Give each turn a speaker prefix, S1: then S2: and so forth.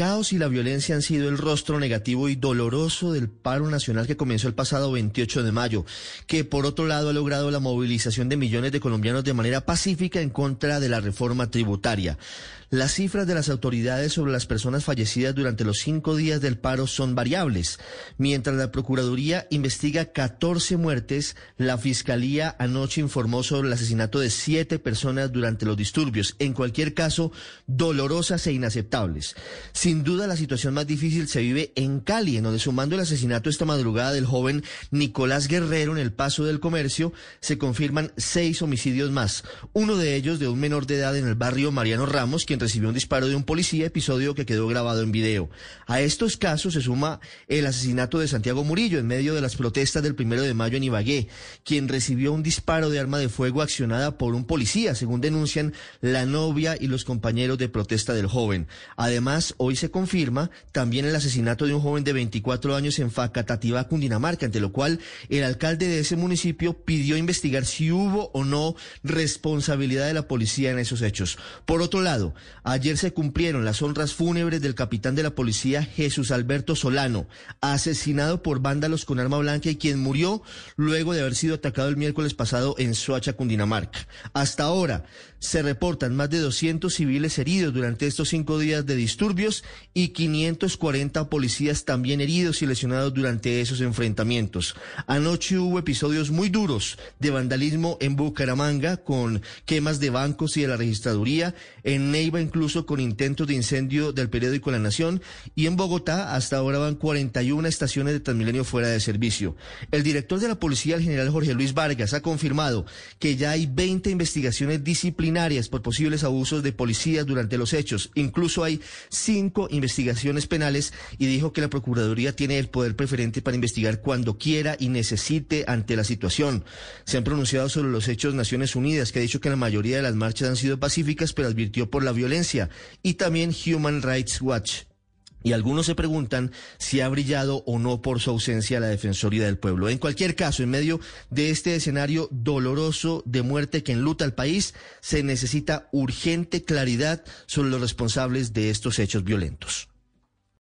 S1: caos y la violencia han sido el rostro negativo y doloroso del paro nacional que comenzó el pasado 28 de mayo, que por otro lado ha logrado la movilización de millones de colombianos de manera pacífica en contra de la reforma tributaria. Las cifras de las autoridades sobre las personas fallecidas durante los cinco días del paro son variables. Mientras la Procuraduría investiga 14 muertes, la Fiscalía anoche informó sobre el asesinato de siete personas durante los disturbios. En cualquier caso, dolorosas e inaceptables. Duda, la situación más difícil se vive en Cali, en donde sumando el asesinato esta madrugada del joven Nicolás Guerrero en el Paso del Comercio, se confirman seis homicidios más. Uno de ellos de un menor de edad en el barrio Mariano Ramos, quien recibió un disparo de un policía, episodio que quedó grabado en video. A estos casos se suma el asesinato de Santiago Murillo en medio de las protestas del primero de mayo en Ibagué, quien recibió un disparo de arma de fuego accionada por un policía, según denuncian la novia y los compañeros de protesta del joven. Además, hoy se confirma también el asesinato de un joven de 24 años en Facatativá, Cundinamarca, ante lo cual el alcalde de ese municipio pidió investigar si hubo o no responsabilidad de la policía en esos hechos. Por otro lado, ayer se cumplieron las honras fúnebres del capitán de la policía Jesús Alberto Solano, asesinado por vándalos con arma blanca y quien murió luego de haber sido atacado el miércoles pasado en Soacha, Cundinamarca. Hasta ahora se reportan más de 200 civiles heridos durante estos cinco días de disturbios y 540 policías también heridos y lesionados durante esos enfrentamientos. Anoche hubo episodios muy duros de vandalismo en Bucaramanga con quemas de bancos y de la registraduría, en Neiva incluso con intentos de incendio del periódico La Nación y en Bogotá hasta ahora van 41 estaciones de Transmilenio fuera de servicio. El director de la policía, el general Jorge Luis Vargas, ha confirmado que ya hay 20 investigaciones disciplinarias por posibles abusos de policías durante los hechos. Incluso hay cinco investigaciones penales y dijo que la Procuraduría tiene el poder preferente para investigar cuando quiera y necesite ante la situación. Se han pronunciado sobre los hechos Naciones Unidas, que ha dicho que la mayoría de las marchas han sido pacíficas, pero advirtió por la violencia. Y también Human Rights Watch. Y algunos se preguntan si ha brillado o no por su ausencia la Defensoría del Pueblo. En cualquier caso, en medio de este escenario doloroso de muerte que enluta al país, se necesita urgente claridad sobre los responsables de estos hechos violentos.